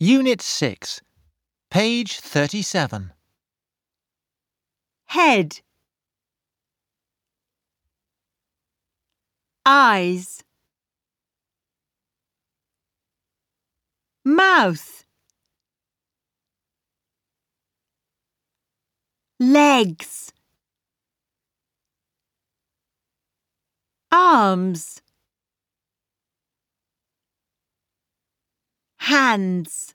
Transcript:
Unit 6, page 37. head. Eyes. Mouth. Legs. Arms hands